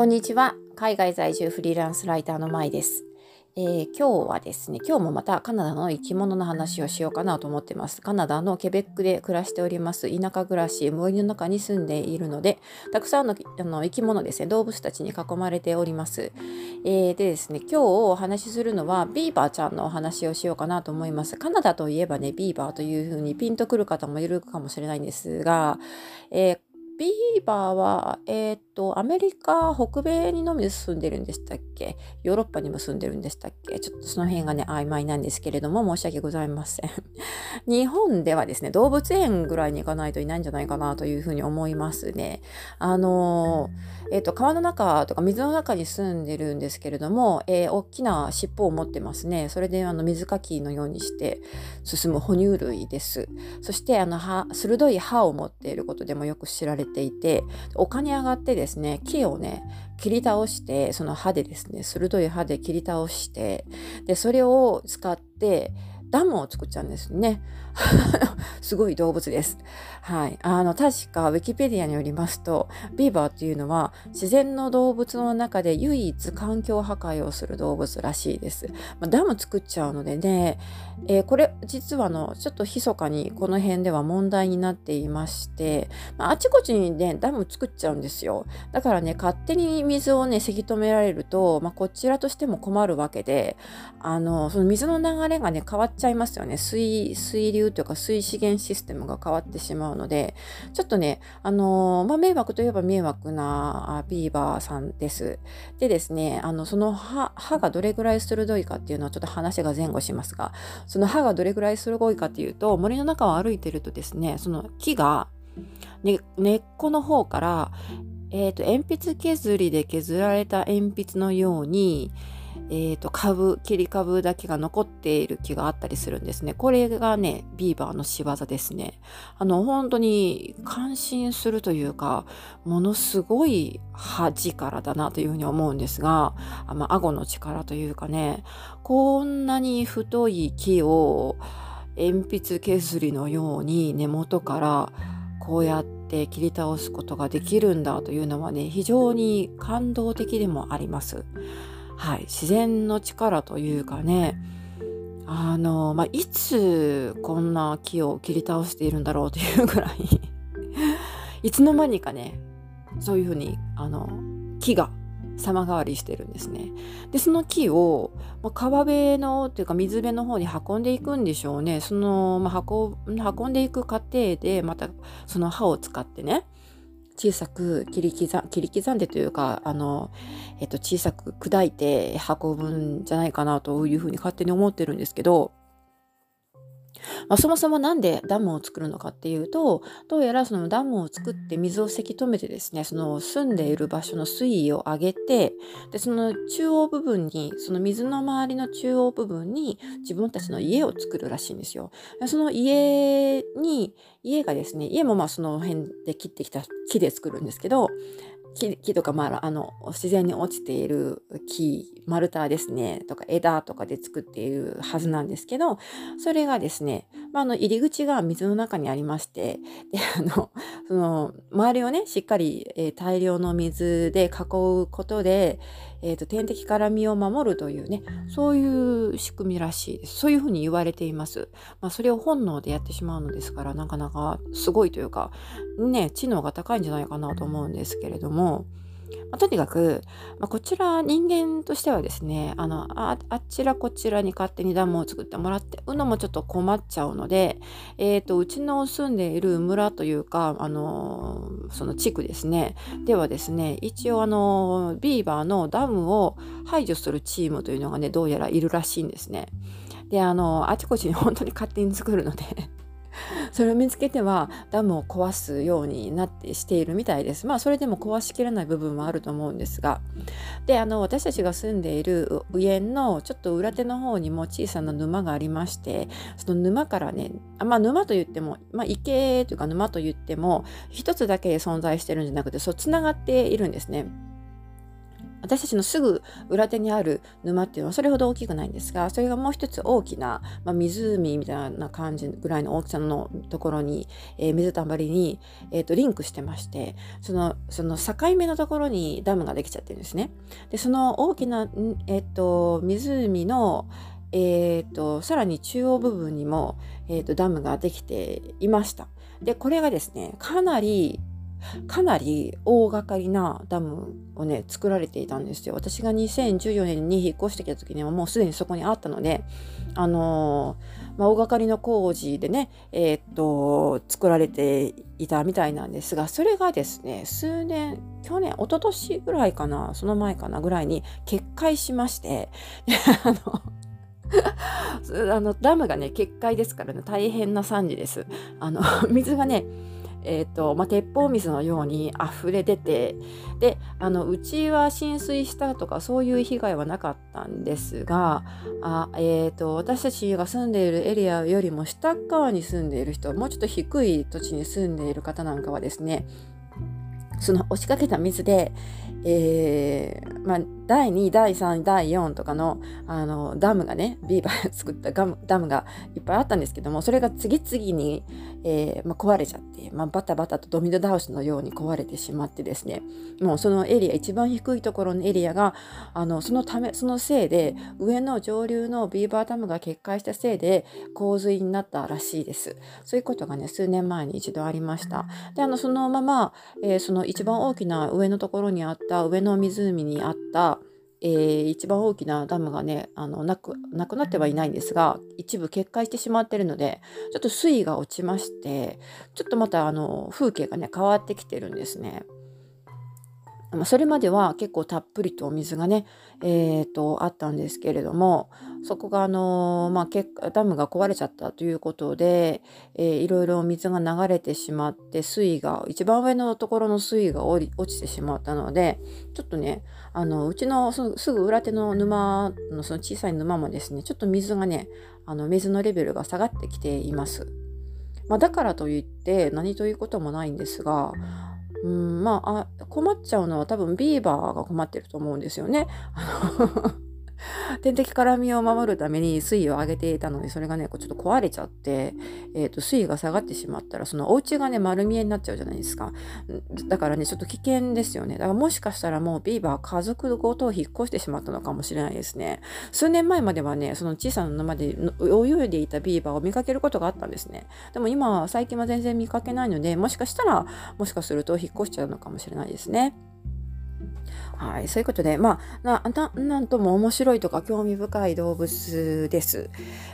こんにちは。海外在住フリーランスライターのまいです。えー、今日はですね、今日もまたカナダの生き物の話をしようかなと思ってます。カナダのケベックで暮らしております田舎暮らし、森の中に住んでいるので、たくさんのあの生き物ですね、動物たちに囲まれております。えー、でですね、今日お話しするのはビーバーちゃんのお話をしようかなと思います。カナダといえばね、ビーバーというふうにピンとくる方もいるかもしれないんですが、えービーバーは、えっ、ー、と、アメリカ北米にのみ住んでるんでしたっけ？ヨーロッパにも住んでるんでしたっけ？ちょっとその辺がね、曖昧なんですけれども、申し訳ございません。日本ではですね、動物園ぐらいに行かないといないんじゃないかなというふうに思いますね。あのえっ、ー、と、川の中とか水の中に住んでるんですけれども、えー、大きな尻尾を持ってますね。それで、あの、水かきのようにして進む哺乳類です。そして、あの、歯、鋭い歯を持っていることでもよく知られてていて丘に上がってですね木をね切り倒してその歯でですね鋭い歯で切り倒してでそれを使ってダムを作っちゃうんですね。すごい動物です。はい。あの、確か、ウィキペディアによりますと、ビーバーっていうのは、自然の動物の中で唯一環境破壊をする動物らしいです。まあ、ダム作っちゃうのでね、えー、これ、実はの、ちょっと密かにこの辺では問題になっていまして、まあ、あちこちにね、ダム作っちゃうんですよ。だからね、勝手に水をね、せき止められると、まあ、こちらとしても困るわけで、あの、その水の流れがね、変わっちゃいますよね。水、水流というか水資源システムが変わってしまうので、ちょっとね、あの、まあ、迷惑といえば迷惑なビーバーさんです。でですね、あの、その歯、歯がどれぐらい鋭いかっていうのはちょっと話が前後しますが、その歯がどれぐらい鋭いかっていうと、森の中を歩いてるとですね、その木が、ね、根っこの方から、えっ、ー、と、鉛筆削りで削られた鉛筆のように、えーと、株切り株だけが残っている木があったりするんですねこれがねビーバーの仕業ですねあの本当に感心するというかものすごい恥からだなというふうに思うんですがあ、ま、顎の力というかねこんなに太い木を鉛筆削りのように根元からこうやって切り倒すことができるんだというのはね非常に感動的でもあります。はい、自然の力というかねあの、まあ、いつこんな木を切り倒しているんだろうというぐらい いつの間にかねそういうふうにあの木が様変わりしてるんですね。でその木を、まあ、川辺のっていうか水辺の方に運んでいくんでしょうね。その、まあ、運運んでいく過程でまたその刃を使ってね小さく切り刻切り刻んでというかあの、えっと、小さく砕いて運ぶんじゃないかなというふうに勝手に思ってるんですけどまあ、そもそも何でダムを作るのかっていうとどうやらそのダムを作って水をせき止めてですねその住んでいる場所の水位を上げてでその中央部分にその水の周りの中央部分に自分たちの家を作るらしいんですよ。その家に家がですね家もまあその辺で切ってきた木で作るんですけど木木とか、まあ、あの自然に落ちている木丸太ですねとか枝とかで作っているはずなんですけどそれがですね、まあ、あの入り口が水の中にありましてであのその周りをねしっかり、えー、大量の水で囲うことで、えーと、天敵から身を守るというねそういう仕組みらしいです。そういうふうに言われています、まあ、それを本能でやってしまうのですからなかなかすごいというかね知能が高いんじゃないかなと思うんですけれどもまあ、とにかく、まあ、こちら人間としてはですねあのああちらこちらに勝手にダムを作ってもらってうのもちょっと困っちゃうので、えーと、うちの住んでいる村というか、あのその地区ですねではですね一応あのビーバーのダムを排除するチームというのがねどうやらいるらしいんですね。であのあちこちに本当に勝手に作るのでそれを見つけてはダムを壊すようになってしているみたいです。まあそれでも壊しきれない部分もあると思うんですがであの私たちが住んでいる上のちょっと裏手の方にも小さな沼がありましてその沼からねあまあ沼といっても、まあ、池というか沼といっても一つだけ存在してるんじゃなくてそうつながっているんですね。私たちのすぐ裏手にある沼っていうのはそれほど大きくないんですがそれがもう一つ大きな、まあ、湖みたいな感じぐらいの大きさのところに、えー、水たまりに、えーと、リンクしてましてそのその境目のところにダムができちゃってるんですね。でその大きな、えーと、湖のえーと、さらに中央部分にも、えーとダムができていました。でこれがですねかなりかなり大掛かりなダムをね作られていたんですよ。私が2014年に引っ越してきた時にはもうすでにそこにあったのであのー、まあ、大掛かりの工事でねえー、っと作られていたみたいなんですがそれがですね数年去年一昨年ぐらいかなその前かなぐらいに決壊しまして あの あのダムがね決壊ですからね大変な惨事です。あの水がねえーとまあ、鉄砲水のように溢れ出てであのうちは浸水したとかそういう被害はなかったんですがあ、えーと、私たちが住んでいるエリアよりも下側に住んでいる人もうちょっと低い土地に住んでいる方なんかはですねその押しかけた水で、えーまあ、第2第3第4とかのあのダムがねビーバーが作ったガムダムがいっぱいあったんですけどもそれが次々に、えーまあ、壊れちゃって、まあ、バタバタとドミノ倒しのように壊れてしまってですね。もうそのエリア一番低いところのエリアがあのそのためそのせいで上の上流のビーバーダムが決壊したせいで洪水になったらしいです。そういうことがね数年前に一度ありました。であのそのまま、えー、その一番大きな上のところにあった上の湖にあったえー、一番大きなダムがねあのなくなくなってはいないんですが一部決壊してしまってるのでちょっと水位が落ちましてちょっとまたあの風景がね変わってきてるんですね。それまでは結構たっぷりとお水がね、えーと、あったんですけれどもそこが、あの、まあ、ダムが壊れちゃったということで、えー、いろいろ水が流れてしまって水位が一番上のところの水位が落ちてしまったのでちょっとねあのうちのすぐ裏手の沼のその小さい沼もですねちょっと水がねあの水のレベルが下がってきています。まあ、だからといって何ということもないんですがうんまああ困っちゃうのは多分ビーバーが困ってると思うんですよね。天敵から身を守るために水位を上げていたのにそれがねちょっと壊れちゃって、えーと、水位が下がってしまったらそのお家がね丸見えになっちゃうじゃないですか。だからねちょっと危険ですよね。だからもしかしたらもうビーバー家族ごと引っ越してしまったのかもしれないですね。数年前まではねその小さな沼で泳いでいたビーバーを見かけることがあったんですね。でも今最近は全然見かけないのでもしかしたらもしかすると引っ越しちゃうのかもしれないですね。はい、そういうことで、まあ、ななんとも面白いとか興味深い動物です。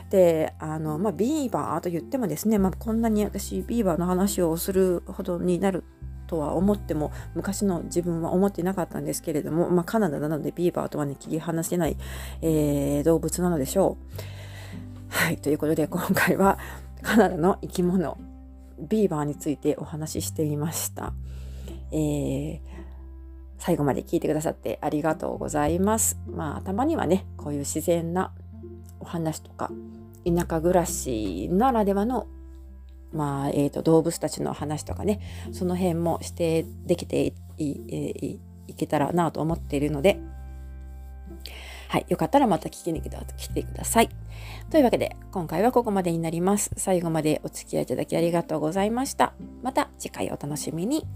で、あの、まあ、ビーバーと言ってもですね、まあ、こんなに私、ビーバーの話をするほどになるとは思っても昔の自分は思ってなかったんですけれども、まあ、カナダなのでビーバーとはね切り離せない、えー、動物なのでしょう。はいということで今回はカナダの生き物ビーバーについてお話ししてみました。えー最後まで聞いてくださってありがとうございます。まあ、たまにはね、こういう自然なお話とか、田舎暮らしならではの、まあ、えーと、動物たちの話とかね、その辺もしてできていいいけたらなと思っているので、はい、よかったらまた聞きに来てください。というわけで、今回はここまでになります。最後までお付き合いいただきありがとうございました。また次回お楽しみに。